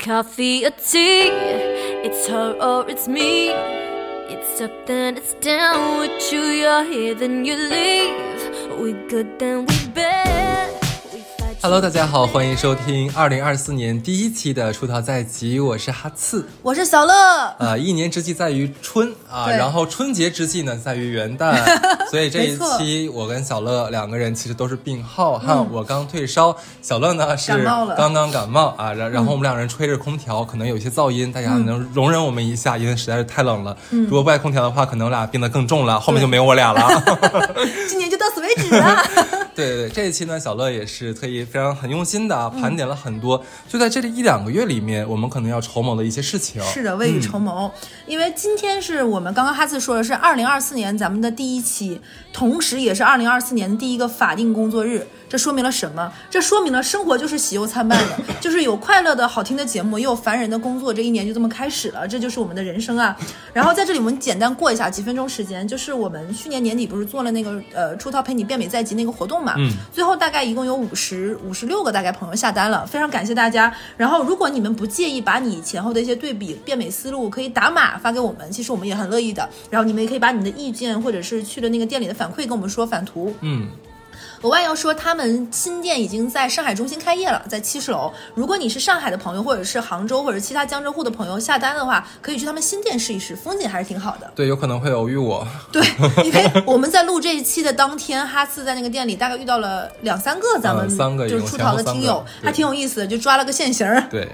Coffee or tea, it's her or it's me. It's up then it's down with you. You're here, then you leave. We good, then we bad. Hello，大家好，欢迎收听二零二四年第一期的《出逃在即》，我是哈刺。我是小乐，呃，一年之计在于春啊，对。然后春节之计呢在于元旦，所以这一期我跟小乐两个人其实都是病号哈，我刚退烧，小乐呢是刚刚感冒啊，然然后我们两人吹着空调，可能有一些噪音，大家能容忍我们一下，因为实在是太冷了。如果不开空调的话，可能我俩病得更重了，后面就没有我俩了。今年就到此为止了。对对对，这一期呢，小乐也是特意非常很用心的盘点了很多，就在这里一两个月里面，我们可能要筹谋的一些事情。是的，未雨绸缪。因为今天是我们刚刚哈次说的是二零二四年咱们的第一期，同时也是二零二四年的第一个法定工作日。这说明了什么？这说明了生活就是喜忧参半的，就是有快乐的好听的节目，也有烦人的工作。这一年就这么开始了，这就是我们的人生啊。然后在这里我们简单过一下几分钟时间，就是我们去年年底不是做了那个呃出逃陪你变美在即那个活动嘛，嗯最后大概一共有五十五十六个大概朋友下单了，非常感谢大家。然后如果你们不介意把你前后的一些对比变美思路可以打码发给我们，其实我们也很乐意的。然后你们也可以把你的意见或者是去了那个店里的反馈跟我们说反图。嗯，额外要说，他们新店已经在上海中心开业了，在七十楼。如果你是上海的朋友，或者是杭州或者其他江浙沪的朋友下单的话，可以去他们新店试一试，风景还是挺好的。对，有可能会偶遇我。对，因为我们在录这一期的当天，哈次在那个店里大概遇到了两三个咱们嗯三个就是出逃的听友还挺有意思的，就抓了个现行。对，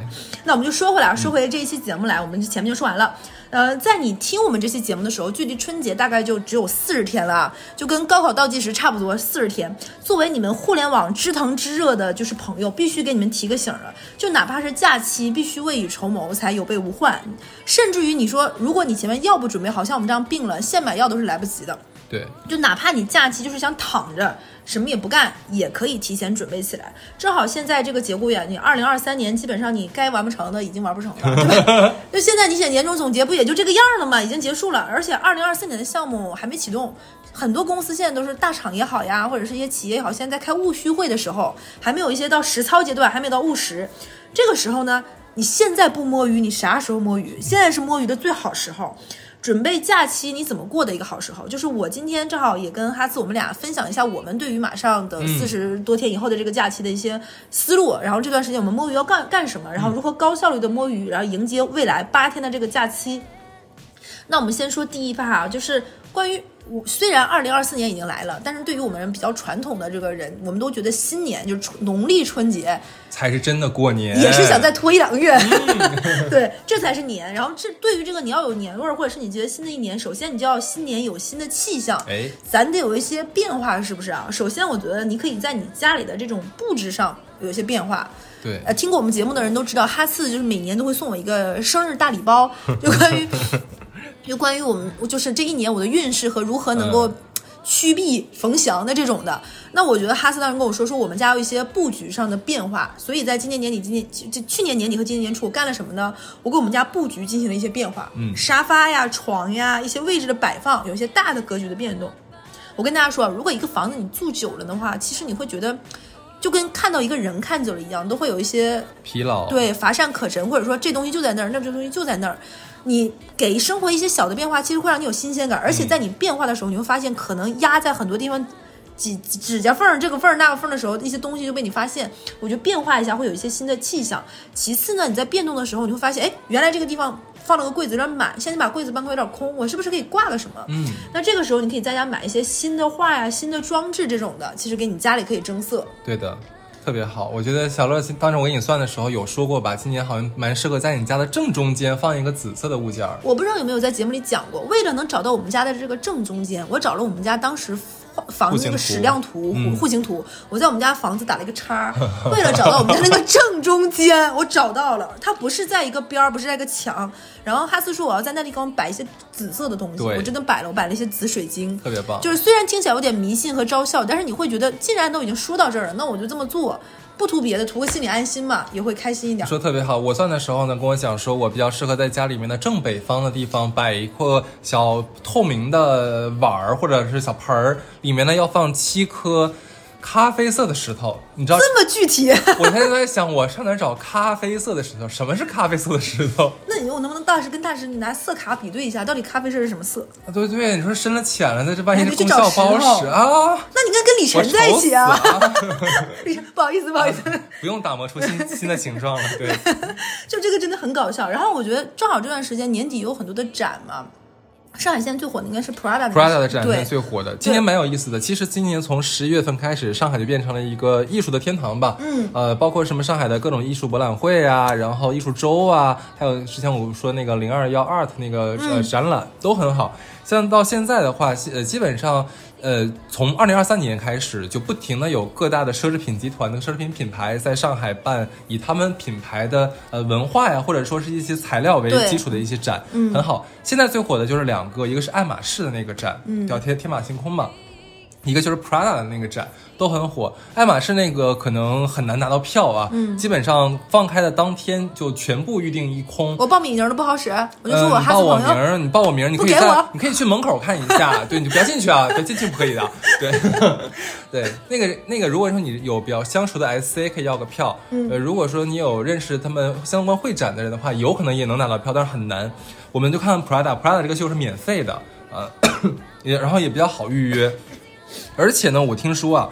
那我们就说回来，说回这一期节目来，我们就前面就说完了。呃，在你听我们这期节目的时候，距离春节大概就只有四十天了啊，就跟高考倒计时差不多，四十天。作为你们互联网知疼知热的，就是朋友，必须给你们提个醒了，就哪怕是假期，必须未雨绸缪，才有备无患。甚至于你说，如果你前面药不准备好，像我们这样病了，现买药都是来不及的。对，就哪怕你假期就是想躺着什么也不干，也可以提前准备起来。正好现在这个节骨眼，你二零二三年基本上你该完不成的已经完不成了，对吧？就现在你写年终总结不也就这个样了吗？已经结束了，而且二零二四年的项目还没启动。很多公司现在都是大厂也好呀，或者是一些企业也好，现在在开务虚会的时候，还没有一些到实操阶段，还没有到务实。这个时候呢，你现在不摸鱼，你啥时候摸鱼？现在是摸鱼的最好时候。准备假期你怎么过的一个好时候，就是我今天正好也跟哈斯我们俩分享一下我们对于马上的四十多天以后的这个假期的一些思路，然后这段时间我们摸鱼要干干什么，然后如何高效率的摸鱼，然后迎接未来八天的这个假期。那我们先说第一趴啊，就是关于我虽然二零二四年已经来了，但是对于我们比较传统的这个人，我们都觉得新年就是春农历春节才是真的过年。也是想再拖一两个月，对，这才是年。然后这对于这个你要有年味儿，或者是你觉得新的一年，首先你就要新年有新的气象，哎，咱得有一些变化，是不是啊？首先，我觉得你可以在你家里的这种布置上有一些变化。对，呃，听过我们节目的人都知道，哈次就是每年都会送我一个生日大礼包，就关于就关于我们就是这一年我的运势和如何能够嗯趋避逢祥的这种的。那我觉得哈斯当时跟我说说我们家有一些布局上的变化，所以在今年年底、今年就去年年底和今年年初，我干了什么呢？我给我们家布局进行了一些变化，嗯沙发呀、床呀、一些位置的摆放，有一些大的格局的变动。我跟大家说啊，如果一个房子你住久了的话，其实你会觉得。就跟看到一个人看久了一样，都会有一些疲劳。，对，乏善可陈，或者说这东西就在那儿，那这东西就在那儿。你给生活一些小的变化，其实会让你有新鲜感，而且在你变化的时候，你会发现可能压在很多地方。指指甲缝儿这个缝儿那个缝儿的时候，一些东西就被你发现。我觉得变化一下会有一些新的气象。其次呢，你在变动的时候，你会发现，哎，原来这个地方放了个柜子有点满，现在你把柜子搬开有点空，我是不是可以挂个什么？嗯，那这个时候你可以在家买一些新的画呀、新的装置这种的，其实给你家里可以增色。对的。特别好，我觉得小乐当时我给你算的时候有说过吧，今年好像蛮适合在你家的正中间放一个紫色的物件儿。我不知道有没有在节目里讲过，为了能找到我们家的这个正中间，我找了我们家当时房子那个矢量图、嗯户型图，我在我们家房子打了一个叉，为了找到我们家那个正中间，我找到了，它不是在一个边儿，不是在一个墙。然后哈斯说我要在那地方摆一些紫色的东西，我真的摆了，我摆了一些紫水晶，特别棒就是虽然听起来有点迷信和招笑，但是你会觉得，既然都已经说到这儿了，那我就这么做，不图别的，图个心里安心嘛，也会开心一点。说特别好，我算的时候呢，跟我讲说，我比较适合在家里面的正北方的地方摆一个小透明的碗儿或者是小盆儿，里面呢要放七颗咖啡色的石头，你知道？这么具体，我现在都在想，我上哪儿找咖啡色的石头？什么是咖啡色的石头？那你我能不能大师跟大师你拿色卡比对一下，到底咖啡色是什么色？啊，对对，你说深了浅了，那这万一哎是功效不好使啊！那你应该跟李晨在一起啊！啊李晨，不好意思，不好意思，不用打磨出新新的形状了。对，就这个真的很搞笑。然后我觉得正好这段时间年底有很多的展嘛，上海现在最火的应该是 Prada 的 Prada 的展对现最火的，今年蛮有意思的。其实今年从十一月份开始，上海就变成了一个艺术的天堂吧。嗯，呃，包括什么上海的各种艺术博览会啊，然后艺术周啊，还有之前我们说那个零二幺 Art 那个呃展览都很好。像到现在的话，呃，基本上。呃，从二零二三年开始，就不停的有各大的奢侈品集团的奢侈品品牌在上海办以他们品牌的呃文化呀，或者说是一些材料为基础的一些展，嗯。很好。现在最火的就是两个，一个是爱马仕的那个展，嗯。叫天天马行空嘛，一个就是 Prada 的那个展，都很火。爱马仕那个可能很难拿到票啊，嗯基本上放开的当天就全部预定一空。我报名都不好使，我就说我报哈斯朋友。我名儿，你报我名儿，你可以在你可以去门口看一下，对，你不要进去啊，别，进去不可以的，对，对，那个那个，如果说你有比较相熟的 SC，可以要个票，嗯呃，如果说你有认识他们相关会展的人的话，有可能也能拿到票，但是很难。我们就看 Prada，Prada 这个秀是免费的，呃，也然后也比较好预约，而且呢，我听说啊。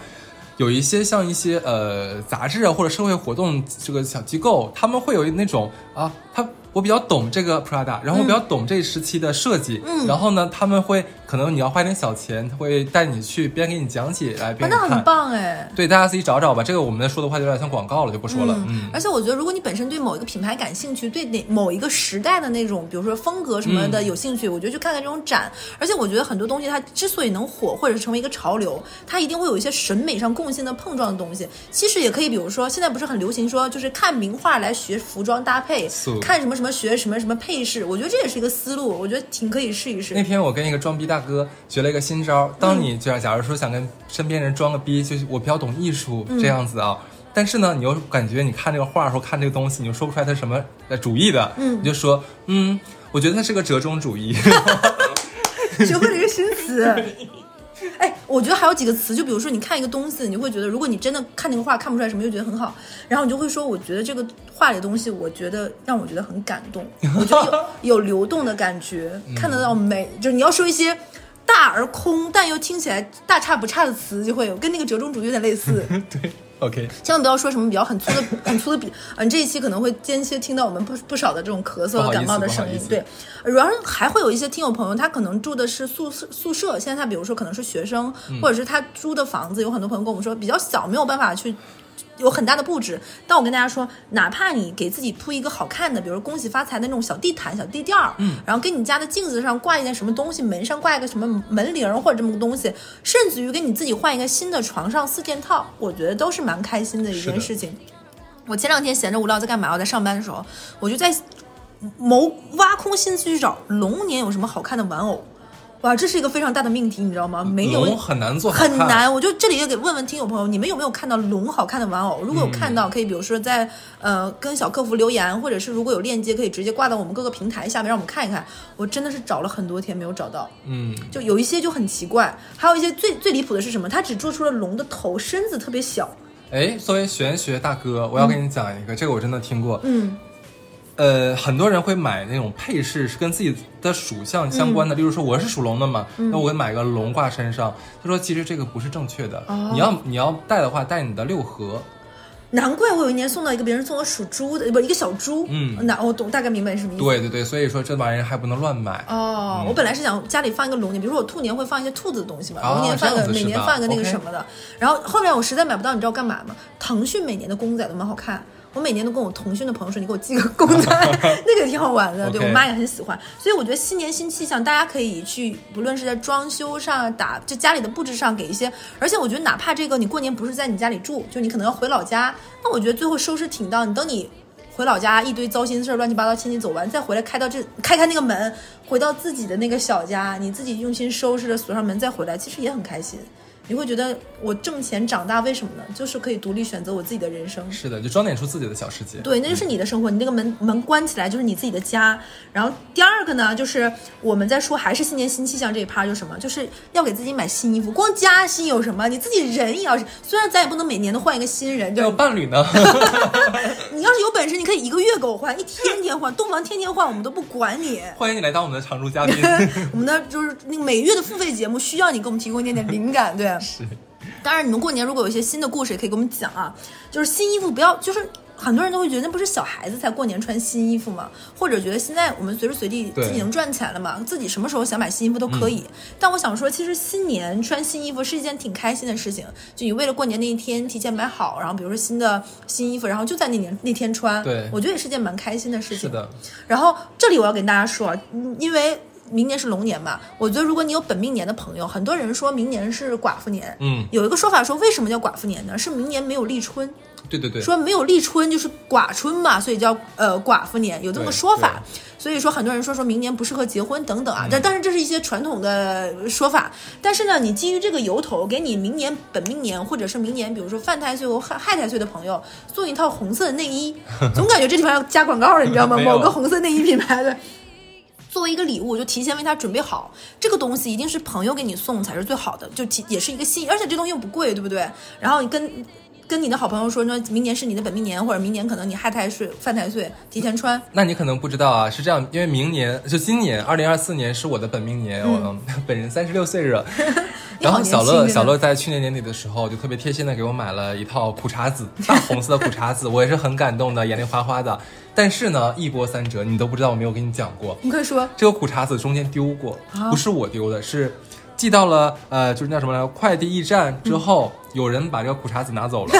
有一些像一些呃杂志啊或者社会活动这个小机构，他们会有那种啊，他我比较懂这个 Prada，然后我比较懂这时期的设计，嗯然后呢，他们会可能你要花点小钱，他会带你去边给你讲解来啊边给你看。那很棒哎！对，大家自己找找吧。这个我们说的话就有点像广告了，就不说了。嗯，而且我觉得，如果你本身对某一个品牌感兴趣，对哪某一个时代的那种，比如说风格什么的嗯有兴趣，我觉得去看看这种展。而且我觉得很多东西它之所以能火，或者是成为一个潮流，它一定会有一些审美上共性的碰撞的东西。其实也可以，比如说现在不是很流行说，就是看名画来学服装搭配，看什么什么学什么什么配饰。我觉得这也是一个思路，我觉得挺可以试一试那。天我跟一个装逼大哥学了一个新招，当你就假如说想跟身边人装个逼，就是我比较懂艺术这样子啊。但是呢，你又感觉你看这个画或看这个东西，你又说不出来它什么呃主义的，嗯你就说，嗯，我觉得它是个折中主义。学会了一个新词。哎，我觉得还有几个词，就比如说你看一个东西，你会觉得，如果你真的看那个画看不出来什么，就觉得很好，然后你就会说，我觉得这个画里的东西，我觉得让我觉得很感动，我觉得有有流动的感觉，看得到美。就是你要说一些大而空，但又听起来大差不差的词，就会有跟那个折中主义有点类似。对，OK，千万不要说什么比较很粗的、很粗的笔。嗯，这一期可能会间歇听到我们不不少的这种咳嗽和感冒的声音对，然后还会有一些听友朋友，他可能住的是宿舍，宿舍现在他比如说可能是学生，嗯或者是他租的房子，有很多朋友跟我们说比较小，没有办法去。有很大的布置，但我跟大家说，哪怕你给自己铺一个好看的，比如恭喜发财的那种小地毯、小地垫儿，嗯，然后给你家的镜子上挂一件什么东西，门上挂一个什么门铃儿或者这么个东西，甚至于给你自己换一个新的床上四件套，我觉得都是蛮开心的一件事情。我前两天闲着无聊在干嘛？我在上班的时候，我就在谋挖空心思去找龙年有什么好看的玩偶。哇，这是一个非常大的命题，你知道吗？没有龙很难做很难。我就这里也给问问听友朋友，你们有没有看到龙好看的玩偶？如果有看到，可以比如说在呃跟小客服留言，或者是如果有链接，可以直接挂到我们各个平台下面，让我们看一看。我真的是找了很多天没有找到，嗯，就有一些就很奇怪，还有一些最最离谱的是什么？它只做出了龙的头，身子特别小。哎，作为玄学大哥，我要跟你讲一个，这个我真的听过。嗯呃，很多人会买那种配饰，是跟自己的属相相关嗯的。例如说，我是属龙的嘛，那我买个龙挂身上。他说，其实这个不是正确的。哦你要你要戴的话，戴你的六合。难怪我有一年送到一个别人送我属猪的，不一个小猪。嗯那我懂，大概明白你什么意思。对对对，所以说这玩意儿还不能乱买。哦，我本来是想家里放一个龙年，比如说我兔年会放一些兔子的东西嘛，啊龙年放一个，每年放一个那个什么的。然后后面我实在买不到，你知道干嘛吗？腾讯每年的公仔都蛮好看。我每年都跟我腾讯的朋友说，你给我寄个公仔，那个挺好玩的。对我妈也很喜欢，所以我觉得新年新气象，大家可以去，不论是在装修上打，就家里的布置上给一些。而且我觉得，哪怕这个你过年不是在你家里住，就你可能要回老家，那我觉得最后收拾挺到，你等你回老家一堆糟心事儿、乱七八糟亲戚走完，再回来开到这 开开那个门，回到自己的那个小家，你自己用心收拾着，锁上门再回来，其实也很开心。你会觉得我挣钱长大为什么呢？就是可以独立选择我自己的人生。是的，就装点出自己的小世界。对，那就是你的生活，你那个门门关起来就是你自己的家。然后第二个呢，就是我们在说还是新年新气象这一趴，就是什么，就是要给自己买新衣服。光加薪有什么？你自己人也要是，虽然咱也不能每年都换一个新人，要有伴侣呢？你要是有本事，你可以一个月给我换，一天天换，洞房天天换，我们都不管你。欢迎你来当我们的常驻嘉宾。我们的就是那个每月的付费节目，需要你给我们提供一点点灵感，对。是，当然，你们过年如果有一些新的故事，也可以给我们讲啊。就是新衣服不要，就是很多人都会觉得那不是小孩子才过年穿新衣服吗？或者觉得现在我们随时随地自己能赚钱了嘛，自己什么时候想买新衣服都可以。但我想说，其实新年穿新衣服是一件挺开心的事情。就你为了过年那一天提前买好，然后比如说新的新衣服，然后就在那年那天穿，对我觉得也是件蛮开心的事情。是的，然后这里我要跟大家说因为明年是龙年嘛，我觉得如果你有本命年的朋友，很多人说明年是寡妇年，嗯，有一个说法说为什么叫寡妇年呢？是明年没有立春，对对对，说没有立春就是寡春嘛，所以叫呃寡妇年，有这么个说法。所以说很多人说说明年不适合结婚等等啊，这、但是这是一些传统的说法。但是呢，你基于这个由头，给你明年本命年或者是明年，比如说犯太岁或害害太岁的朋友送一套红色的内衣，总感觉这地方要加广告了，你知道吗？某个红色内衣品牌的。作为一个礼物，就提前为他准备好这个东西，一定是朋友给你送才是最好的，就提也是一个心意，而且这东西又不贵，对不对？然后你跟跟你的好朋友说，那明年是你的本命年，或者明年可能你亥太岁、犯太岁，提前穿。那你可能不知道啊，是这样，因为明年就今年二零二四年是我的本命年，我 本人三十六岁了。然后小乐小乐在去年年底的时候就特别贴心的给我买了一套苦茶子，大红色的苦茶子，我也是很感动的，眼泪哗哗的。但是呢，一波三折，你都不知道我没有跟你讲过，你快说，这个苦茶子中间丢过，啊不是我丢的，是寄到了呃，就是那什么来着，快递驿站之后，有人把这个苦茶子拿走了，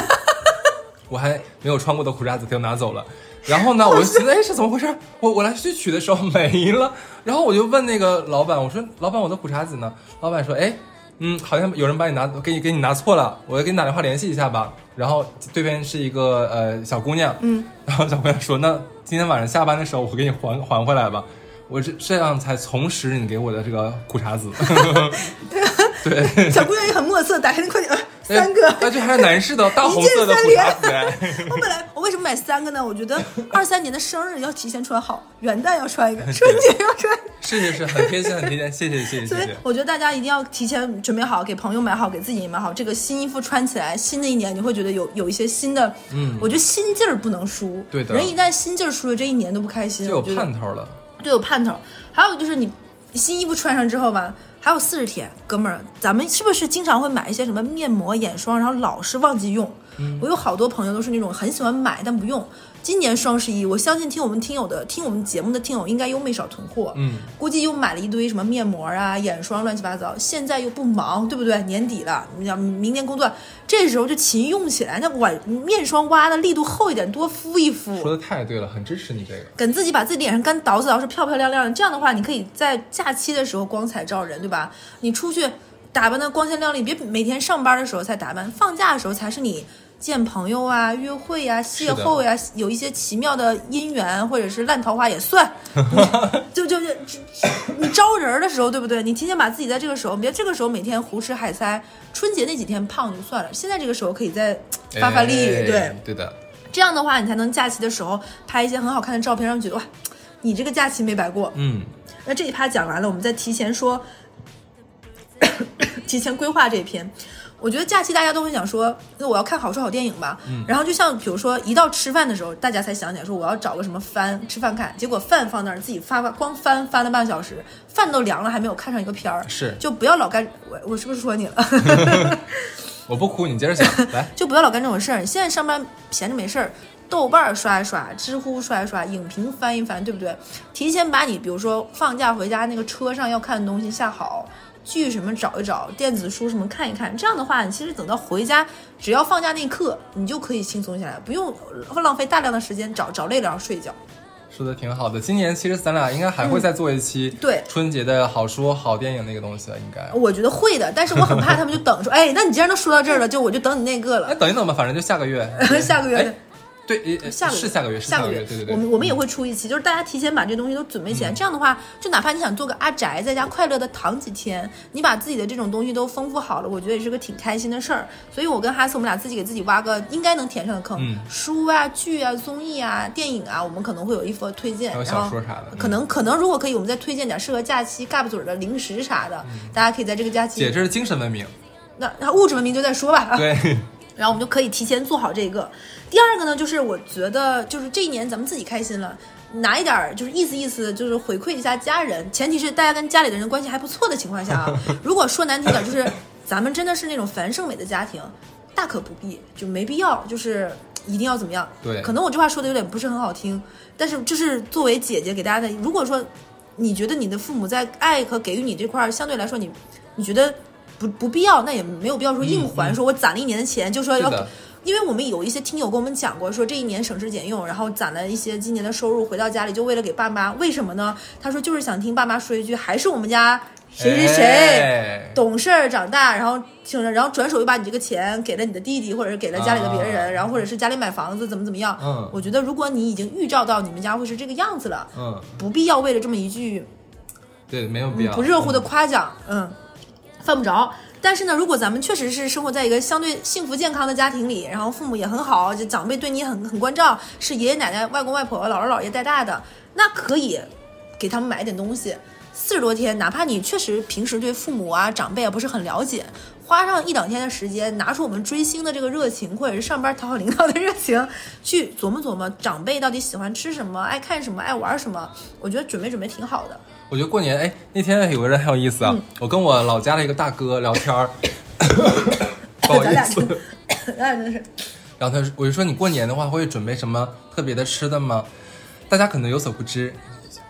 我还没有穿过的苦茶子他就拿走了。然后呢，我就觉得，哎，是怎么回事？我我来去取的时候没了，然后我就问那个老板，我说，老板，我的苦茶子呢？老板说，哎，嗯，好像有人把你拿给你给你拿错了，我给你打电话联系一下吧。然后对面是一个呃小姑娘，嗯，然后小姑娘说，那今天晚上下班的时候我给你还还回来吧。我这这样才重拾你给我的这个苦茶子，对，小姑娘也很墨色，打开那快点，呃 三个。而且还是男士的大红色的苦茶子，哎 我本来我为什么买三个呢？我觉得二三年的生日要提前穿好，元旦要穿一个，春节要穿。是是是，很贴心，很贴心，谢谢谢谢所以。我觉得大家一定要提前准备好，给朋友买好，给自己也买好。这个新衣服穿起来，新的一年你会觉得有有一些新的，嗯我觉得心劲儿不能输。对的人一旦心劲儿输了，这一年都不开心。就有盼头了，对，有盼头。还有就是你新衣服穿上之后吧，还有四十天，哥们儿，咱们是不是经常会买一些什么面膜、眼霜，然后老是忘记用？嗯我有好多朋友都是那种很喜欢买但不用。今年双十一，我相信听我们听友的、听我们节目的听友应该又没少囤货。嗯，估计又买了一堆什么面膜啊、眼霜，乱七八糟。现在又不忙，对不对？年底了，你想明年工作，这时候就勤用起来。那碗面霜挖的力度厚一点，多敷一敷。说的太对了，很支持你这个。跟自己把自己脸上干捯饬捯饬漂漂亮亮的，这样的话，你可以在假期的时候光彩照人，对吧？你出去打扮的光鲜亮丽，别每天上班的时候才打扮，放假的时候才是你见朋友啊、约会呀、邂逅呀、有一些奇妙的姻缘或者是烂桃花也算。就就就你招人的时候，对不对？你提前把自己在这个时候，别这个时候每天胡吃海塞，春节那几天胖就算了，现在这个时候可以再发发力，哎对。对的，这样的话，你才能假期的时候拍一些很好看的照片，让人觉得哇，你这个假期没白过。嗯，那这一趴讲完了，我们再提前说，提前规划这一篇。我觉得假期大家都会想说，那我要看好书好电影吧。然后就像比如说，一到吃饭的时候，大家才想起来说我要找个什么番吃饭看，结果饭放那儿自己发发光翻翻了半个小时，饭都凉了还没有看上一个片儿。是就不要老干我我是不是说你了？我不哭，你接着讲，来，就不要老干这种事儿。你现在上班闲着没事儿，豆瓣儿刷一刷，知乎刷一刷，影评翻一翻，对不对？提前把你比如说放假回家那个车上要看的东西下好，剧什么找一找，电子书什么看一看。这样的话，你其实等到回家，只要放假那一刻，你就可以轻松下来，不用浪费大量的时间找找累了然后睡觉。说的挺好的。今年其实咱俩应该还会再做一期嗯对春节的好书好电影那个东西了，应该。我觉得会的，但是我很怕他们就等说，哎，那你既然都说到这儿了，就我就等你那个哎，了。等一等吧，反正就下个月。下个月对，呃下个月是下个月，下个月，对对对。我们我们也会出一期，就是大家提前把这东西都准备起来，这样的话，就哪怕你想做个阿宅，在家快乐的躺几天，你把自己的这种东西都丰富好了，我觉得也是个挺开心的事儿。所以我跟哈斯，我们俩自己给自己挖个应该能填上的坑，嗯书啊、剧啊、综艺啊、电影啊，我们可能会有一波推荐，然后小说啥的嗯可能可能如果可以，我们再推荐点适合假期嘎巴嘴儿的零食啥的，嗯大家可以在这个假期姐，这是精神文明，那那物质文明就再说吧。啊对，然后我们就可以提前做好这个。第二个呢，就是我觉得就是这一年咱们自己开心了，拿一点儿就是意思意思，就是回馈一下家人，前提是大家跟家里的人关系还不错的情况下啊。如果说难听点儿，就是咱们真的是那种樊胜美的家庭，大可不必，就没必要，就是一定要怎么样。对可能我这话说的有点不是很好听，但是就是作为姐姐给大家的，如果说你觉得你的父母在爱和给予你这块儿相对来说你你觉得不不必要，那也没有必要说硬还，说我攒了一年的钱就说要因为我们有一些听友跟我们讲过，说这一年省吃俭用，然后攒了一些今年的收入，回到家里就为了给爸妈，为什么呢？他说就是想听爸妈说一句，还是我们家谁谁谁。哎懂事儿长大，然后听着，然后转手又把你这个钱给了你的弟弟，或者是给了家里的别人，啊然后或者是家里买房子怎么怎么样。嗯我觉得如果你已经预兆到你们家会是这个样子了，嗯，不必要为了这么一句对，没有必要。不热乎的夸奖，嗯，犯不着。但是呢，如果咱们确实是生活在一个相对幸福健康的家庭里，然后父母也很好，就长辈对你很很关照，是爷爷奶奶、外公外婆、姥姥姥爷带大的，那可以给他们买点东西。四十多天，哪怕你确实平时对父母啊、长辈啊不是很了解，花上一两天的时间，拿出我们追星的这个热情，或者是上班讨好领导的热情，去琢磨琢磨长辈到底喜欢吃什么、爱看什么、爱玩什么，我觉得准备准备挺好的。我觉得过年，哎，那天有个人很有意思啊，嗯我跟我老家的一个大哥聊天儿，不好意思真，咱俩真 是。然后他说我就说你过年的话会准备什么特别的吃的吗？大家可能有所不知，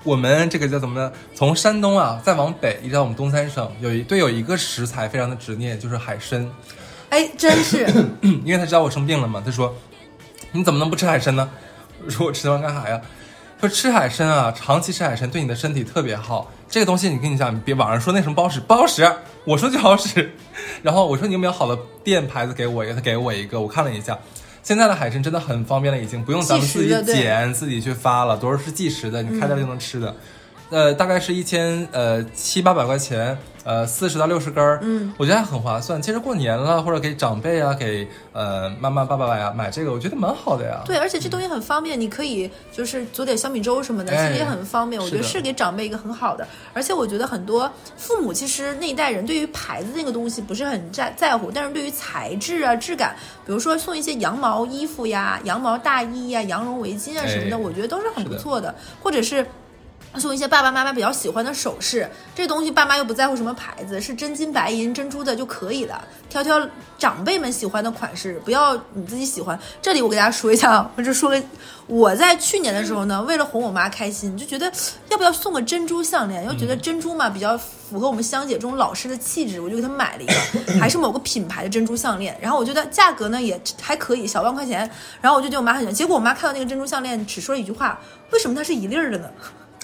我们这个叫什么呢？从山东啊再往北一直到我们东三省，有一对有一个食材非常的执念，就是海参。哎，真是，因为他知道我生病了嘛，他说你怎么能不吃海参呢？我说我吃完干啥呀？说吃海参啊，长期吃海参对你的身体特别好。这个东西你跟你讲，你别网上说那什么不好使，不好使，我说就好使。然后我说你有没有好的店牌子给我一个？他给我一个，我看了一下。现在的海参真的很方便了，已经不用咱们自己计时的对剪、自己去发了，都是计时的，你开店就能吃的。呃，大概是一千呃七八百块钱，呃四十到六十根儿，嗯，我觉得还很划算。其实过年了，或者给长辈啊，给呃妈妈爸爸呀买这个，我觉得蛮好的呀。对，而且这东西很方便，你可以就是煮点小米粥什么的，哎其实也很方便。我觉得是给长辈一个很好的，而且我觉得很多父母其实那一代人对于牌子那个东西不是很在在乎，但是对于材质啊、质感，比如说送一些羊毛衣服呀、羊毛大衣呀、羊绒围巾啊什么的，哎我觉得都是很不错的，或者是。送一些爸爸妈妈比较喜欢的首饰，这东西爸妈又不在乎什么牌子，是真金白银、珍珠的就可以了。挑挑长辈们喜欢的款式，不要你自己喜欢。这里我给大家说一下啊，我就说个，我在去年的时候呢，为了哄我妈开心，就觉得要不要送个珍珠项链，又觉得珍珠嘛比较符合我们香姐这种老师的气质，我就给她买了一个，还是某个品牌的珍珠项链。然后我觉得价格呢也还可以，小万块钱。然后我就觉得我妈很喜欢，结果我妈看到那个珍珠项链，只说了一句话：为什么它是一粒儿的呢？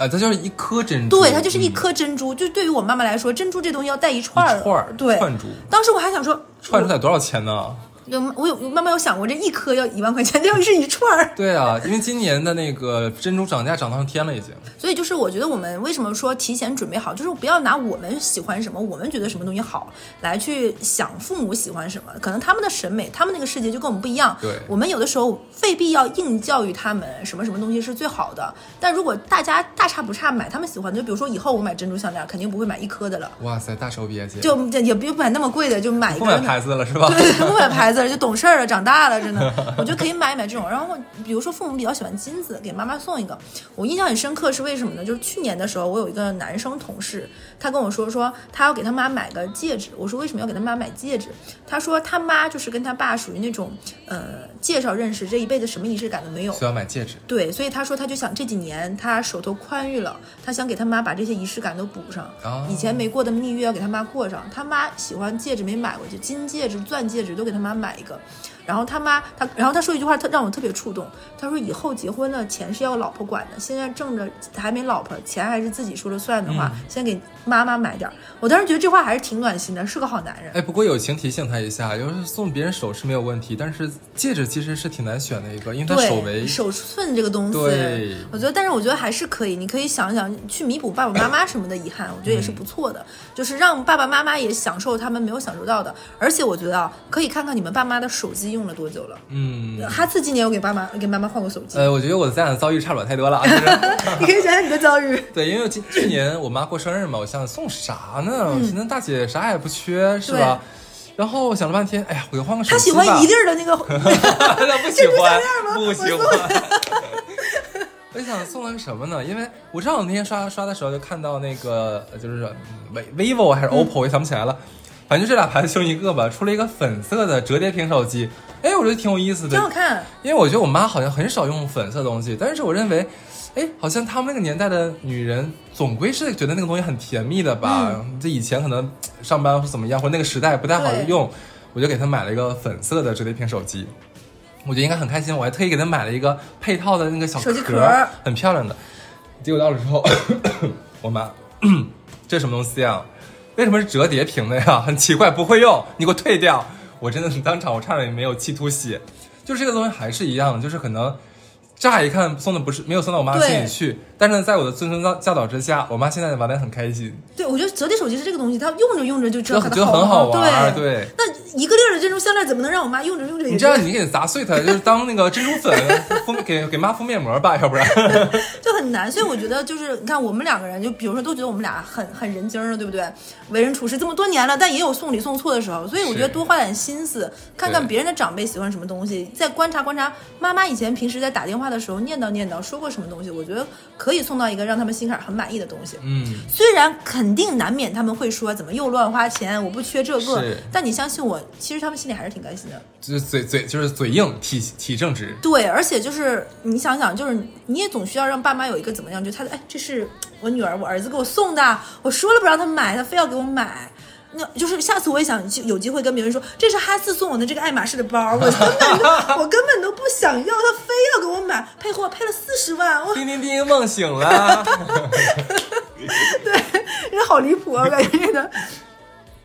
啊，它就是一颗珍珠，对，它就是一嗯颗珍珠。就对于我妈妈来说，珍珠这东西要带一串儿串儿对，串珠，当时我还想说，串珠得多少钱呢？有我有慢慢有想过，这一颗要一万块钱，这要是一串儿。对啊，因为今年的那个珍珠涨价涨上天了，已经。所以就是我觉得我们为什么说提前准备好，就是不要拿我们喜欢什么，我们觉得什么东西好来去想父母喜欢什么，可能他们的审美，他们那个世界就跟我们不一样。对我们有的时候未必要硬教育他们什么什么东西是最好的，但如果大家大差不差买他们喜欢的，就比如说以后我买珍珠项链，肯定不会买一颗的了，哇塞，大手笔啊，姐，就也不用买那么贵的，就买一个不买牌子了是吧？对，不买牌子了，就懂事儿了，长大了，真的，我觉得可以买一买这种。然后，比如说父母比较喜欢金子，给妈妈送一个。我印象很深刻是为什么呢？就是去年的时候，我有一个男生同事，他跟我说说他要给他妈买个戒指。我说为什么要给他妈买戒指？他说他妈就是跟他爸属于那种呃介绍认识，这一辈子什么仪式感都没有。所以要买戒指。对，所以他说他就想这几年他手头宽裕了，他想给他妈把这些仪式感都补上。啊以前没过的蜜月要给他妈过上。他妈喜欢戒指没买过，就金戒指、钻戒指都给他妈买买一个。然后他妈他，然后他说一句话他让我特别触动，他说以后结婚了钱是要老婆管的，现在挣着还没老婆，钱还是自己说了算的话，先给妈妈买点儿。我当时觉得这话还是挺暖心的，是个好男人。哎，不过友情提醒他一下，就是送别人首饰没有问题，但是戒指其实是挺难选的一个，因为他手围，手寸这个东西对，我觉得，但是我觉得还是可以，你可以想想去弥补爸爸妈妈什么的遗憾，我觉得也是不错的，就是让爸爸妈妈也享受他们没有享受到的。而且我觉得啊，可以看看你们爸妈的手机用了多久了。嗯，哈次今年有给爸妈给妈妈换过手机，呃，我觉得我的咱俩遭遇差不了太多了啊。就是 你可以讲讲你的遭遇。对，因为今去年我妈过生日嘛，我想送啥呢？嗯我寻思大姐啥也不缺，是吧？然后我想了半天，哎呀，我就换个手机他喜机吧。欢一粒儿的那个，他不喜欢，不我喜欢。我想送他个什么呢？因为我正好那天刷刷的时候就看到那个，呃就是嗯 v vivo 还是 OPPO，、我也想不起来了。反正就这俩牌子其中一个吧，出了一个粉色的折叠屏手机，哎，我觉得挺有意思的挺。好看。因为我觉得我妈好像很少用粉色东西，但是我认为，哎，好像他们那个年代的女人总归是觉得那个东西很甜蜜的吧？这、以前可能上班或怎么样，或者那个时代不太好用，我就给她买了一个粉色的折叠屏手机。我觉得应该很开心，我还特意给她买了一个配套的那个小手机，壳很漂亮的。结果到了之后，我妈，这什么东西啊？为什么是折叠屏的呀？很奇怪，不会用，你给我退掉！我真的是当场我差点没有气吐血。就这个东西还是一样，就是可能乍一看送的不是没有送到我妈心里去，但是在我的谆谆教教导之下，我妈现在玩的很开心，对，我觉得折叠手机是这个东西，它用着用着就知道它觉得很好好玩。对，对，那一个粒儿的珍珠项链怎么能让我妈用着用着也你这样你给砸碎它，就是当那个珍珠粉敷给给妈敷面膜吧，要不然。就很难，所以我觉得就是你看我们两个人，就比如说都觉得我们俩很 很人精儿了，对不对？为人处事这么多年了，但也有送礼送错的时候，所以我觉得多花点心思，看看别人的长辈喜欢什么东西，再观察观察妈妈以前平时在打电话的时候念叨念叨说过什么东西，我觉得可以送到一个让他们心坎儿很满意的东西。嗯，虽然肯定难免他们会说怎么又乱花钱，我不缺这个，但你相信我，其实他们心里还是挺开心的。就是嘴嘴就是嘴硬，体体正直。对，而且就是你想想，就是你也总需要让爸妈有一个怎么样，就他的哎，这是我女儿、我儿子给我送的，我说了不让他买，他非要给我买。那就是下次我也想有机会跟别人说，这是哈斯送我的这个爱马仕的包，我根本就 我根本都不想要，他非要给我买，配货配了四十万，我叮叮叮，梦醒了。对人好离谱啊，我感觉这个。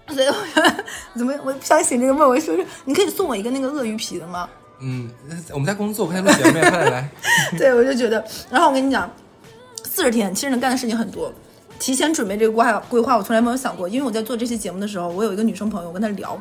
所以我觉得怎么我不想醒这个梦，我说是你可以送我一个那个鳄鱼皮的吗？嗯，我们在工作，快点录节目，快点来。对，我就觉得，然后我跟你讲，四十天其实能干的事情很多。提前准备这个规划规划，我从来没有想过，因为我在做这期节目的时候，我有一个女生朋友，我跟她聊，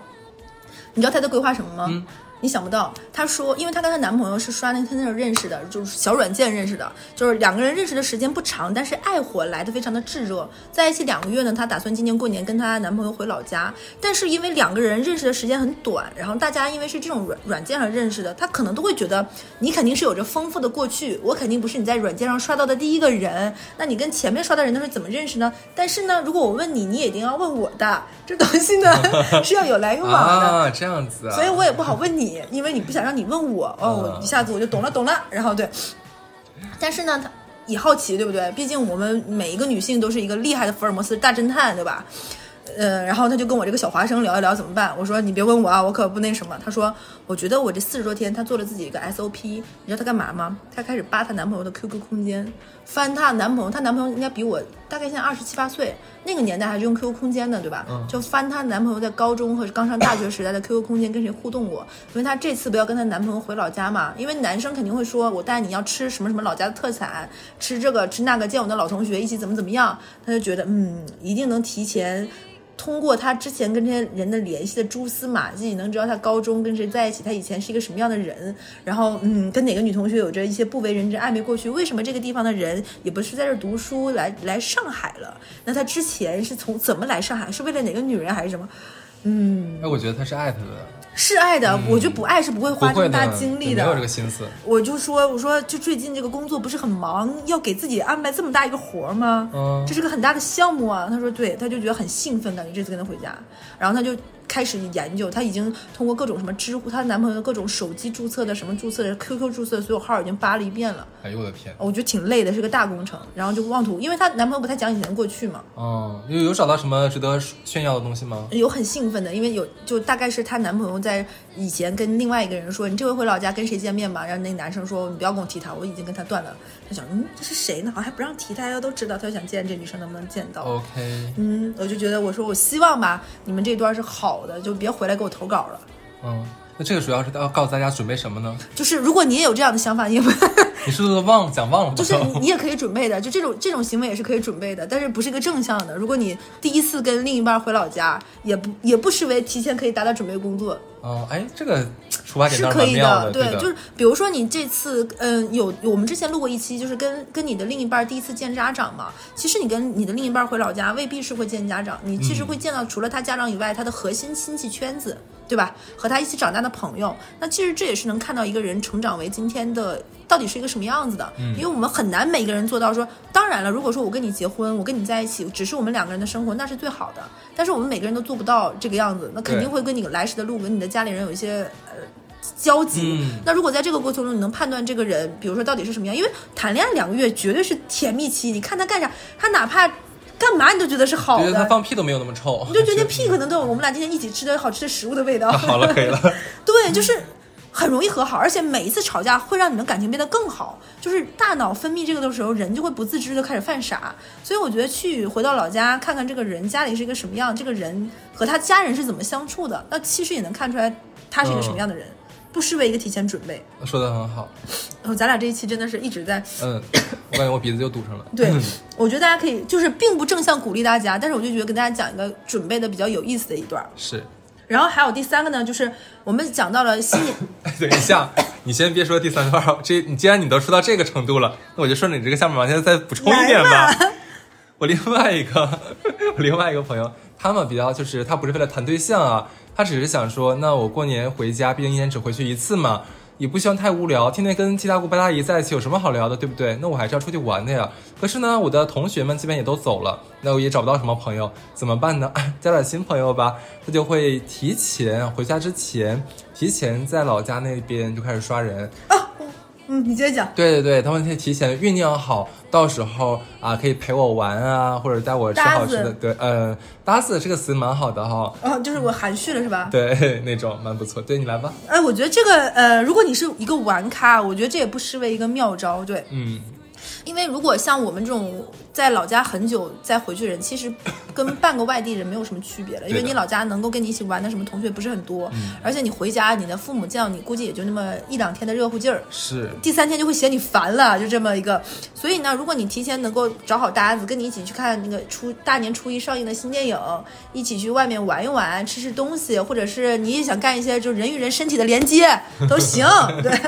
你知道她在规划什么吗？你想不到，她说，因为她跟她男朋友是刷那个 Tinder 认识的，就是小软件认识的，就是两个人认识的时间不长，但是爱火来的非常的炙热。在一起两个月呢，她打算今年过年跟她男朋友回老家，但是因为两个人认识的时间很短，然后大家因为是这种软软件上认识的，她可能都会觉得你肯定是有着丰富的过去，我肯定不是你在软件上刷到的第一个人，那你跟前面刷的人都是怎么认识呢？但是呢，如果我问你，你也一定要问我的，这东西呢 是要有来有往的。啊，这样子啊。所以我也不好问你，因为你不想让你问我哦，我一下子我就懂了懂了，然后对，但是呢，他也好奇，对不对？毕竟我们每一个女性都是一个厉害的福尔摩斯大侦探，对吧？呃，然后他就跟我这个小华生聊一聊怎么办。我说你别问我啊，我可不那什么。他说我觉得我这四十多天，他做了自己一个 SOP，你知道他干嘛吗？他开始扒她男朋友的 QQ 空间，翻她男朋友，她男朋友应该比我大概现在二十七八岁，那个年代还是用 QQ 空间的，对吧？就翻她男朋友在高中和刚上大学时代的 QQ 空间跟谁互动过，因为她这次不要跟她男朋友回老家嘛，因为男生肯定会说我带你要吃什么什么老家的特产，吃这个吃那个，见我的老同学一起怎么怎么样，她就觉得嗯，一定能提前。通过他之前跟这些人的联系的蛛丝马迹，能知道他高中跟谁在一起，他以前是一个什么样的人，然后嗯，跟哪个女同学有着一些不为人知暧昧过去，为什么这个地方的人也不是在这读书来来上海了？那他之前是从怎么来上海？是为了哪个女人还是什么？嗯，哎，我觉得他是爱他的，是爱的，我觉得不爱是不会花这么大，精力没有这个心思。我就说，我说，就最近这个工作不是很忙，要给自己安排这么大一个活儿吗？嗯这是个很大的项目啊。他说对，他就觉得很兴奋，感觉这次跟他回家，然后他就开始研究，她已经通过各种什么知乎，她男朋友各种手机注册的什么注册的 QQ 注册的所有号已经扒了一遍了。哎呦我的天！我觉得挺累的，是个大工程。然后就妄图，因为她男朋友不太讲以前的过去嘛，哦，有有找到什么值得炫耀的东西吗？有很兴奋的，因为有就大概是她男朋友在以前跟另外一个人说，你这回回老家跟谁见面吧？然后那个男生说，你不要跟我提他，我已经跟他断了。他想，嗯，这是谁呢？好像还不让提，大家都知道。他就想见这女生，能不能见到？OK，嗯，我就觉得，我说我希望吧，你们这段是好的，就别回来给我投稿了。嗯，那这个主要是要告诉大家准备什么呢？就是如果你也有这样的想法，你也不，你是不是忘讲忘了？就是你你也可以准备的，就这种这种行为也是可以准备的，但是不是一个正向的。如果你第一次跟另一半回老家，也不也不失为提前可以打打准备工作，哦，哎，这个出发点是可以的，对，的，就是比如说你这次，嗯，有我们之前录过一期，就是跟跟你的另一半第一次见家长嘛。其实你跟你的另一半回老家，未必是会见家长，你其实会见到除了他家长以外，他的核心亲戚圈子，对吧？和他一起长大的朋友，那其实这也是能看到一个人成长为今天的到底是一个什么样子的。嗯因为我们很难每个人做到说，当然了，如果说我跟你结婚，我跟你在一起，只是我们两个人的生活，那是最好的。但是我们每个人都做不到这个样子，那肯定会跟你来时的路，跟你的家里人有一些呃交集。嗯那如果在这个过程中，你能判断这个人，比如说到底是什么样，因为谈恋爱两个月绝对是甜蜜期，你看他干啥，他哪怕干嘛你都觉得是好觉得他的，放屁都没有那么臭，你就觉得屁可能都有我们俩今天一起吃的好吃的食物的味道。好了，可以了。对，就是很容易和好，而且每一次吵架会让你们感情变得更好。就是大脑分泌这个的时候，人就会不自知的开始犯傻。所以我觉得去回到老家看看这个人家里是一个什么样，这个人和他家人是怎么相处的，那其实也能看出来他是一个什么样的人，不失为一个提前准备。说的很好，然后咱俩这一期真的是一直在嗯，我感觉我鼻子又堵上了。对，我觉得大家可以就是并不正向鼓励大家，但是我就觉得跟大家讲一个准备的比较有意思的一段。是，然后还有第三个呢，就是我们讲到了新年。哎，等一下，你先别说第三段，这你既然你都说到这个程度了，那我就顺着你这个下面往下再补充一点吧。我另外一个，我另外一个朋友，他们比较就是他不是为了谈对象啊，他只是想说，那我过年回家，毕竟一年只回去一次嘛，也不希望太无聊，天天跟七大姑八大姨在一起有什么好聊的，对不对？那我还是要出去玩的呀。可是呢，我的同学们基本也都走了，那我也找不到什么朋友，怎么办呢？交点新朋友吧。他就会提前回家之前，提前在老家那边就开始刷人。啊嗯，你接着讲。对对对，他们可以提前酝酿好，到时候啊可以陪我玩啊，或者带我吃好吃的。对，呃，搭子这个词蛮好的哈。哦，就是我含蓄了是吧？对，那种蛮不错。对你来吧。哎，我觉得这个呃，如果你是一个玩咖，我觉得这也不失为一个妙招。对，嗯，因为如果像我们这种在老家很久再回去的人，其实跟半个外地人没有什么区别了，因为你老家能够跟你一起玩的什么同学不是很多，而且你回家，你的父母见到你估计也就那么一两天的热乎劲儿。是，第三天就会嫌你烦了，就这么一个。所以呢，如果你提前能够找好搭子，跟你一起去看那个初大年初一上映的新电影，一起去外面玩一玩，吃吃东西，或者是你也想干一些就人与人身体的连接都行，对，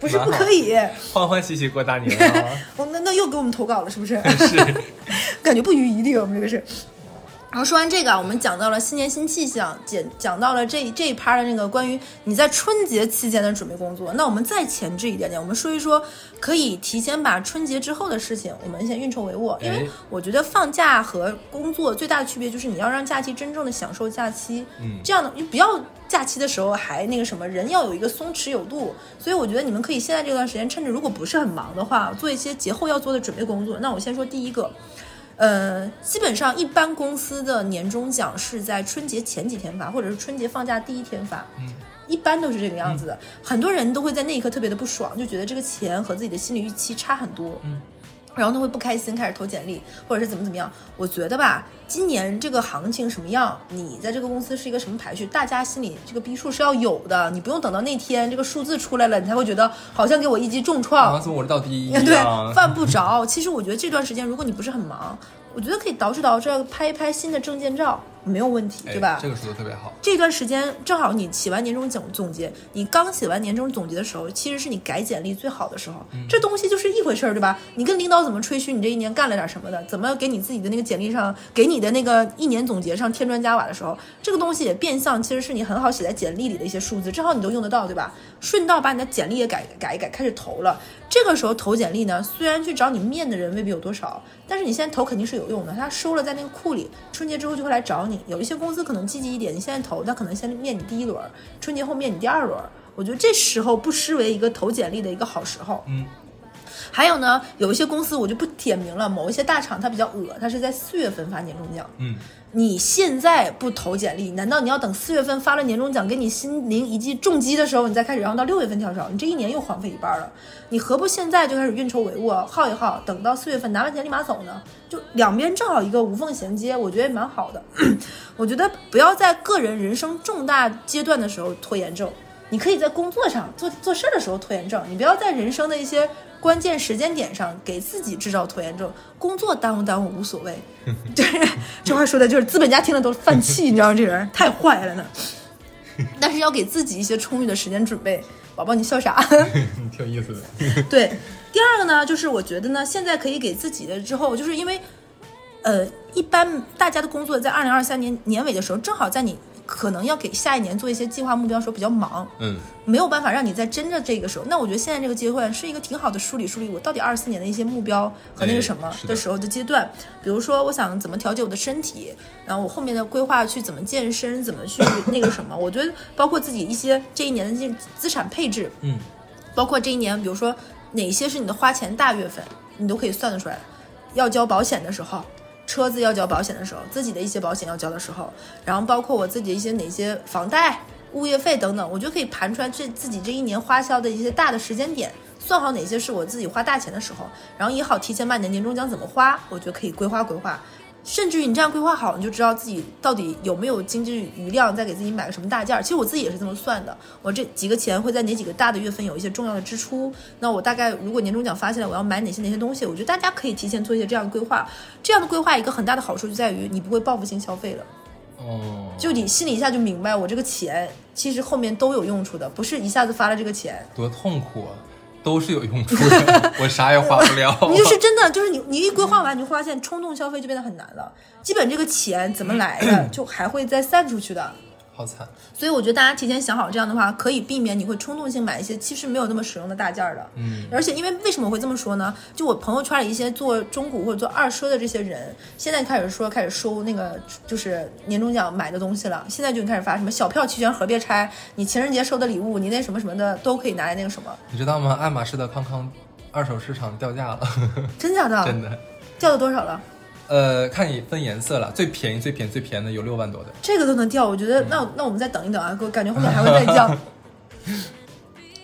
不是不可以。欢欢喜喜过大年啊。哦，那那又给我们投稿了，是不是？是，感觉不遗余力，我们这个是。然后说完这个啊，我们讲到了新年新气象，讲讲到了这这一趴的那个关于你在春节期间的准备工作。那我们再前置一点点，我们说一说可以提前把春节之后的事情，我们先运筹帷幄。因为哎我觉得放假和工作最大的区别就是你要让假期真正的享受假期，嗯这样的你不要假期的时候还那个什么，人要有一个松弛有度。所以我觉得你们可以现在这段时间，趁着如果不是很忙的话，做一些节后要做的准备工作。那我先说第一个。呃，基本上一般公司的年终奖是在春节前几天发，或者是春节放假第一天发。嗯，一般都是这个样子的。很多人都会在那一刻特别的不爽，就觉得这个钱和自己的心理预期差很多。嗯。然后他会不开心，开始投简历，或者是怎么怎么样。我觉得吧，今年这个行情什么样，你在这个公司是一个什么排序，大家心里这个逼数是要有的。你不用等到那天这个数字出来了，你才会觉得好像给我一击重创。怎么我是倒第一一对，。犯不着。其实我觉得这段时间，如果你不是很忙，我觉得可以捯饬捯饬，拍一拍新的证件照，没有问题，哎对吧？这个说的特别好。这段时间正好你写完年终总总结，你刚写完年终总结的时候，其实是你改简历最好的时候。这东西就是一回事儿，对吧？你跟领导怎么吹嘘你这一年干了点什么的，怎么给你自己的那个简历上，给你的那个一年总结上添砖加瓦的时候，这个东西也变相其实是你很好写在简历里的一些数字，正好你都用得到，对吧？顺道把你的简历也改改一改，开始投了。这个时候投简历呢，虽然去找你面的人未必有多少，但是你现在投肯定是有用的，他收了在那个库里，春节之后就会来找你。你。有一些公司可能积极一点，你现在投，他可能先面你第一轮，春节后面你第二轮。我觉得这时候不失为一个投简历的一个好时候。嗯。还有呢，有一些公司我就不点名了，某一些大厂它比较恶，它是在四月份发年终奖。嗯。你现在不投简历，难道你要等四月份发了年终奖给你心灵一记重击的时候，你再开始，然后到六月份跳槽，你这一年又荒废一半了。你何不现在就开始运筹帷幄，耗一耗，等到四月份拿完钱立马走呢？就两边正好一个无缝衔接，我觉得也蛮好的。我觉得不要在个人人生重大阶段的时候拖延症，你可以在工作上做做事的时候拖延症，你不要在人生的一些。关键时间点上给自己制造拖延症，工作耽误耽误无所谓。对，这话说的就是资本家听了都犯气，你知道吗？这人太坏了呢。但是要给自己一些充裕的时间准备。宝宝，你笑啥？挺有意思的。对，第二个呢，就是我觉得呢，现在可以给自己的之后，就是因为，呃，一般大家的工作在二零二三年年尾的时候，正好在你。可能要给下一年做一些计划目标，时候比较忙，嗯，没有办法让你在真的这个时候。那我觉得现在这个阶段是一个挺好的梳理梳理我到底二四年的一些目标和那个什么的时候的阶段。比如说，我想怎么调节我的身体，然后我后面的规划去怎么健身，怎么去那个什么。我觉得包括自己一些这一年的这资产配置，嗯，包括这一年，比如说哪些是你的花钱大月份，你都可以算得出来。要交保险的时候。车子要交保险的时候，自己的一些保险要交的时候，然后包括我自己的一些哪些房贷、物业费等等，我觉得可以盘出来这自己这一年花销的一些大的时间点，算好哪些是我自己花大钱的时候，然后也好提前把你的年终奖怎么花，我觉得可以规划规划。甚至于你这样规划好，你就知道自己到底有没有经济余量，再给自己买个什么大件儿。其实我自己也是这么算的，我这几个钱会在哪几个大的月份有一些重要的支出。那我大概如果年终奖发下来，我要买哪些哪些东西？我觉得大家可以提前做一些这样的规划。这样的规划一个很大的好处就在于你不会报复性消费了。哦，就你心里一下就明白，我这个钱其实后面都有用处的，不是一下子发了这个钱多痛苦啊。都是有用处的，我啥也花不了。你就是真的，就是你，你一规划完，你就发现冲动消费就变得很难了。基本这个钱怎么来的，就还会再散出去的。好惨，所以我觉得大家提前想好这样的话，可以避免你会冲动性买一些其实没有那么实用的大件儿的。嗯，而且因为为什么我会这么说呢？就我朋友圈里一些做中古或者做二奢的这些人，现在开始说开始收那个就是年终奖买的东西了。现在就开始发什么小票齐全盒别拆，你情人节收的礼物，你那什么什么的都可以拿来那个什么。你知道吗？爱马仕的康康二手市场掉价了，真假的？真的，掉了多少了？呃，看你分颜色了，最便宜、最便宜、最便宜的有六万多的，这个都能掉，我觉得那那我们再等一等啊，我感觉后面还会再降。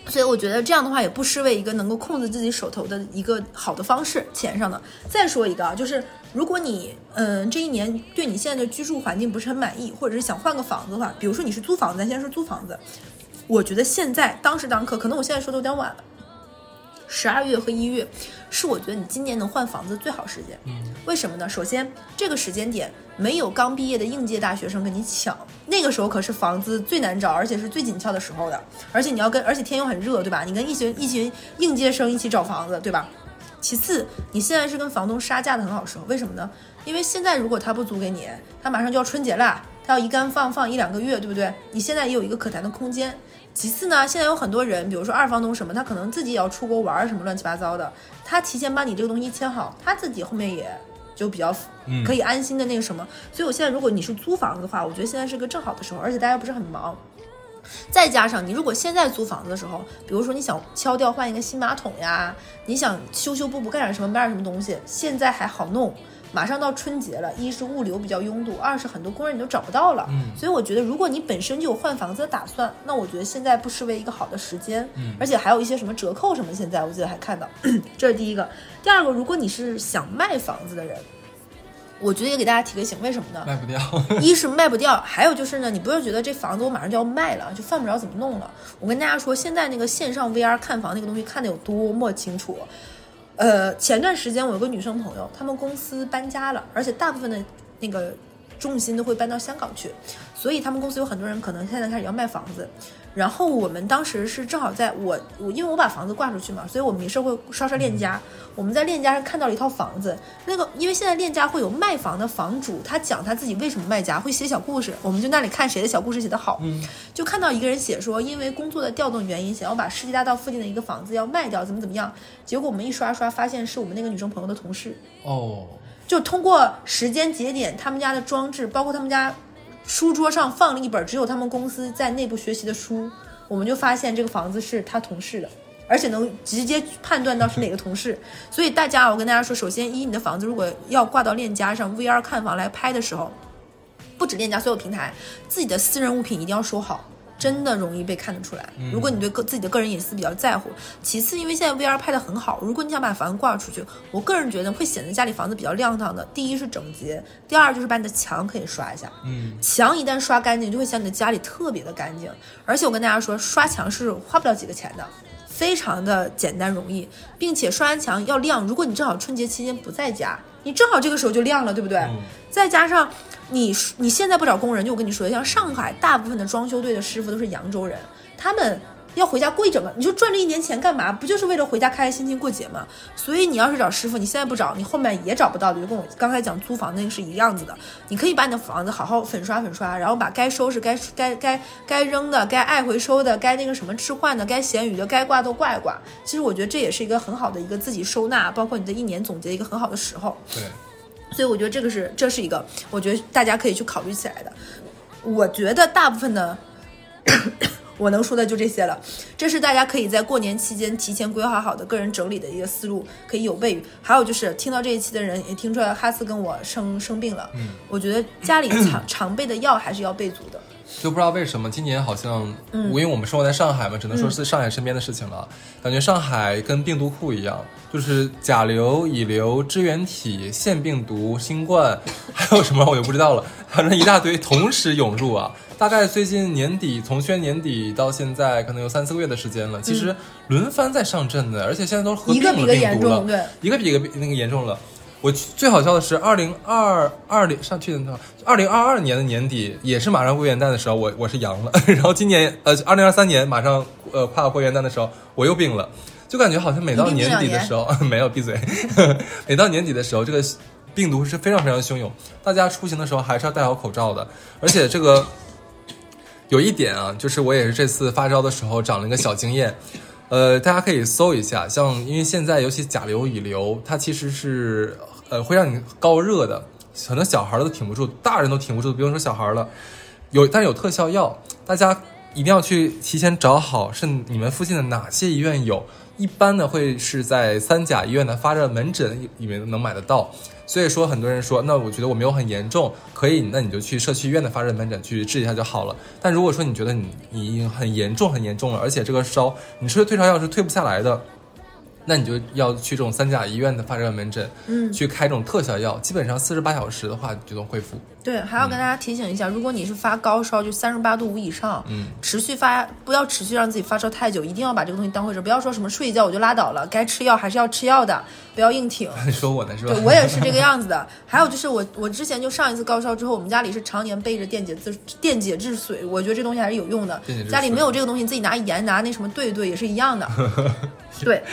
所以我觉得这样的话也不失为一个能够控制自己手头的一个好的方式，钱上的。再说一个啊，就是如果你嗯这一年对你现在的居住环境不是很满意，或者是想换个房子的话，比如说你是租房子，咱先说租房子，我觉得现在当时当刻，可能我现在说的有点晚了。十二月和一月，是我觉得你今年能换房子最好时间。嗯，为什么呢？首先，这个时间点没有刚毕业的应届大学生跟你抢，那个时候可是房子最难找，而且是最紧俏的时候的。而且你要跟，而且天又很热，对吧？你跟一群一群应届生一起找房子，对吧？其次，你现在是跟房东杀价的很好时候，为什么呢？因为现在如果他不租给你，他马上就要春节了，他要一干放放一两个月，对不对？你现在也有一个可谈的空间。其次呢，现在有很多人，比如说二房东什么，他可能自己也要出国玩什么乱七八糟的，他提前把你这个东西签好，他自己后面也就比较可以安心的那个什么。所以我现在如果你是租房子的话，我觉得现在是个正好的时候，而且大家不是很忙。再加上你如果现在租房子的时候，比如说你想敲掉换一个新马桶呀，你想修修补补干点什么买点什么东西，现在还好弄。马上到春节了，一是物流比较拥堵，二是很多工人你都找不到了。嗯，所以我觉得如果你本身就有换房子的打算，那我觉得现在不失为一个好的时间。嗯，而且还有一些什么折扣什么，现在我记得还看到。这是第一个，第二个，如果你是想卖房子的人，我觉得也给大家提个醒，为什么呢？卖不掉。一是卖不掉，还有就是呢，你不要觉得这房子我马上就要卖了，就犯不着怎么弄了。我跟大家说，现在那个线上 VR 看房那个东西看的有多么清楚。呃，前段时间我有个女生朋友，他们公司搬家了，而且大部分的那个重心都会搬到香港去，所以他们公司有很多人可能现在开始要卖房子。然后我们当时是正好在我我因为我把房子挂出去嘛，所以我们没事会刷刷链家。我们在链家上看到了一套房子，那个因为现在链家会有卖房的房主，他讲他自己为什么卖家，会写小故事，我们就那里看谁的小故事写得好。嗯，就看到一个人写说，因为工作的调动原因，想要把世纪大道附近的一个房子要卖掉，怎么怎么样。结果我们一刷刷，发现是我们那个女生朋友的同事。哦，就通过时间节点，他们家的装置，包括他们家书桌上放了一本只有他们公司在内部学习的书，我们就发现这个房子是他同事的，而且能直接判断到是哪个同事。所以大家，我跟大家说，首先一，你的房子如果要挂到链家上 VR 看房来拍的时候，不止链家所有平台，自己的私人物品一定要收好。真的容易被看得出来。如果你对个自己的个人隐私比较在乎，其次，因为现在 VR 拍的很好，如果你想把房子挂出去，我个人觉得会显得家里房子比较亮堂的。第一是整洁，第二就是把你的墙可以刷一下。嗯，墙一旦刷干净，就会显你的家里特别的干净。而且我跟大家说，刷墙是花不了几个钱的，非常的简单容易，并且刷完墙要亮。如果你正好春节期间不在家，你正好这个时候就亮了，对不对？再加上你你现在不找工人，就我跟你说，像上海大部分的装修队的师傅都是扬州人，他们要回家过一整个，你就赚这一年钱干嘛？不就是为了回家开开心心过节吗？所以你要是找师傅，你现在不找，你后面也找不到的，就跟我刚才讲租房那个是一样子的。你可以把你的房子好好粉刷粉刷，然后把该收拾、该该该该扔的、该爱回收的、该那个什么置换的、该闲鱼的、该挂都挂一挂。其实我觉得这也是一个很好的一个自己收纳，包括你的一年总结一个很好的时候。对。所以我觉得这个是这是一个，我觉得大家可以去考虑起来的。我觉得大部分的，我能说的就这些了。这是大家可以在过年期间提前规划好的个人整理的一个思路，可以有备于。还有就是听到这一期的人也听出来，哈斯跟我生生病了。嗯，我觉得家里常 常备的药还是要备足的。就不知道为什么今年好像，嗯因为我们生活在上海嘛，只能说是上海身边的事情了。感觉上海跟病毒库一样，就是甲流、乙流、支原体、腺病毒、新冠，还有什么我就不知道了，反正一大堆同时涌入啊。大概最近年底，从去年年底到现在，可能有三四个月的时间了。其实轮番在上阵的，而且现在都是合并了病毒了，严重，对。一个比一个那个严重了。我最好笑的是，二零二二零上去年的二零二二年的年底，也是马上过元旦的时候，我我是阳了。然后今年呃，二零二三年马上呃跨过元旦的时候，我又病了，就感觉好像每到年底的时候，没有闭嘴，每到年底的时候，这个病毒是非常非常汹涌，大家出行的时候还是要戴好口罩的，而且这个。有一点啊，就是我也是这次发烧的时候长了一个小经验，呃，大家可以搜一下，像因为现在尤其甲流、乙流，它其实是呃会让你高热的，很多小孩都挺不住，大人都挺不住，不用说小孩了。有，但是有特效药，大家一定要去提前找好是你们附近的哪些医院有，一般呢会是在三甲医院的发热门诊里面能买得到。所以说，很多人说，那我觉得我没有很严重，可以，那你就去社区医院的发热门诊去治一下就好了。但如果说你觉得你你已经很严重很严重了，而且这个烧你吃的退烧药是退不下来的，那你就要去这种三甲医院的发热门诊，嗯去开这种特效药，基本上四十八小时的话就能恢复。对，还要跟大家提醒一下，如果你是发高烧，就三十八度五以上，嗯，持续发，不要持续让自己发烧太久，一定要把这个东西当回事，不要说什么睡一觉我就拉倒了，该吃药还是要吃药的，不要硬挺。你 说我呢是吧？对我也是这个样子的。还有就是我我之前就上一次高烧之后，我们家里是常年备着电解质电解质水，我觉得这东西还是有用的。家里没有这个东西，自己拿盐拿那什么兑一兑也是一样的。对。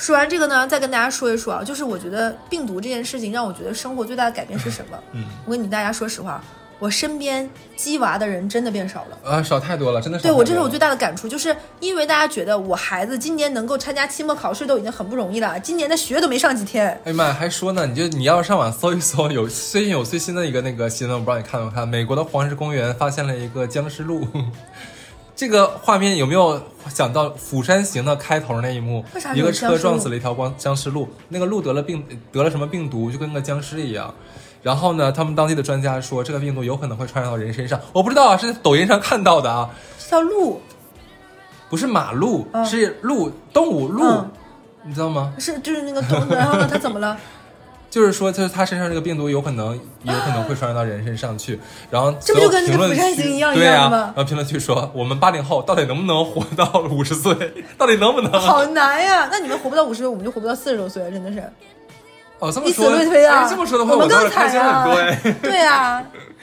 说完这个呢，再跟大家说一说啊，就是我觉得病毒这件事情让我觉得生活最大的改变是什么？嗯，我跟你大家说实话，我身边鸡娃的人真的变少了。啊，少太多了，真的是对。我这是我最大的感触，就是因为大家觉得我孩子今年能够参加期末考试都已经很不容易了，今年的学都没上几天。哎呀妈呀，还说呢，你就你要上网搜一搜，有最近有最新的一个那个新闻，我不知道你看没看？美国的黄石公园发现了一个僵尸鹿，这个画面有没有想到《釜山行》的开头那一幕一个车撞死了一条光僵尸鹿，那个鹿得了病，得了什么病毒，就跟个僵尸一样。然后呢，他们当地的专家说，这个病毒有可能会传染到人身上。我不知道啊，是在抖音上看到的啊，这条鹿不是马鹿，嗯是鹿，动物鹿，嗯你知道吗？是就是那个动物，然后呢，它怎么了？就是说，就是他身上这个病毒有可能，也有可能会传染到人身上去。然后这不就跟那个评论釜山行区一样、一样的吗然后评论区说，我们八零后到底能不能活到五十岁？到底能不能？好难呀！那你们活不到五十岁，我们就活不到四十多岁，真的是。哦，这么以此说，类推啊。哎这么说的话，我们更惨啊。对啊，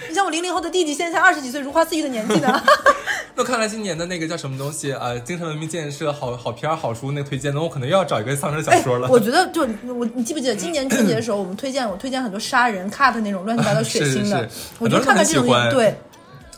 你像我零零后的弟弟，现在才二十几岁，如花似玉的年纪呢。那看来今年的那个叫什么东西呃，精神文明建设好好片儿好书那个推荐，那我可能又要找一个丧尸小说了。哎我觉得就我，你记不记得今年春节的时候，我们推荐我推荐很多杀人 cut 那种乱七八糟血腥的，是是是我觉得看看这种对。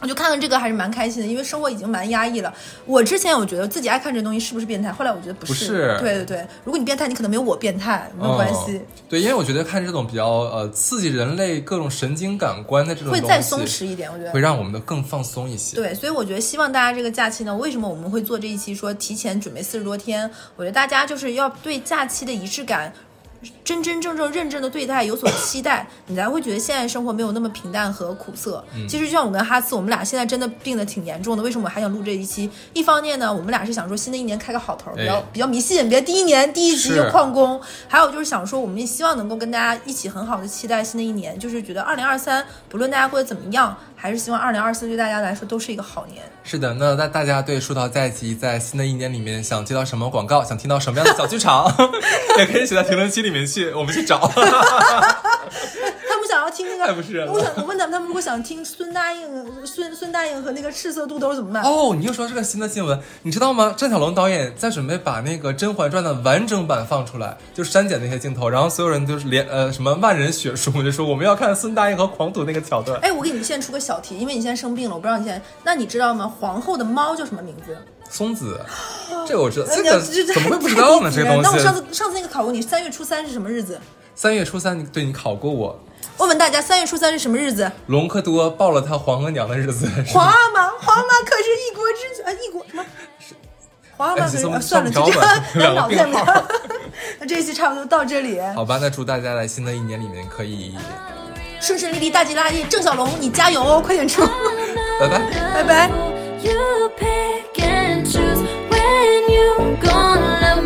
我就看了这个还是蛮开心的，因为生活已经蛮压抑了。我之前我觉得自己爱看这东西是不是变态，后来我觉得不是。不是对对对，如果你变态，你可能没有我变态，没有关系嗯，对，因为我觉得看这种比较呃刺激人类各种神经感官的这种会再松弛一点。我觉得会让我们的更放松一些。对，所以我觉得希望大家这个假期呢，为什么我们会做这一期说提前准备四十多天？我觉得大家就是要对假期的仪式感。真真正正认真的对待，有所期待，你才会觉得现在生活没有那么平淡和苦涩。其实就像我跟哈斯，我们俩现在真的病得挺严重的。为什么我还想录这一期？一方面呢，我们俩是想说新的一年开个好头，比较、哎比较迷信，别第一年第一集就 旷工。还有就是想说，我们也希望能够跟大家一起很好的期待新的一年，就是觉得二零二三不论大家过得怎么样，还是希望二零二四对大家来说都是一个好年。是的，那那大家对树桃在即在新的一年里面想接到什么广告，想听到什么样的小剧场，也可以写在评论区里面去，我们去找。太不是人了我想我问他们，他们如果想听孙答应、孙孙答应和那个赤色肚兜怎么办？哦，你又说这个新的新闻，你知道吗？郑晓龙导演在准备把那个《甄嬛传》的完整版放出来，就删减那些镜头，然后所有人就是连呃什么万人血书，就说我们要看孙答应和狂赌那个桥段。哎，我给你们现在出个小题，因为你现在生病了，我不知道你现在，那你知道吗？皇后的猫叫什么名字？松子，这个我知道，你要个怎么会不知道呢？这个东那我上，次上次那个考过你，三月初三是什么日子？三月初三，你对你考过我，问问大家，三月初三是什么日子？隆科多抱了他皇额娘的日子。皇阿玛，皇阿玛可是一国之啊，一国什么？皇阿玛可是、哎啊、算了，就这样吧，两个脑子也没病号。那这一期差不多到这里，好吧，那祝大家在新的一年里面可以，顺顺利利，大吉大利。郑小龙，你加油哦，快点出，拜拜。拜拜。You pick and choose when you gonna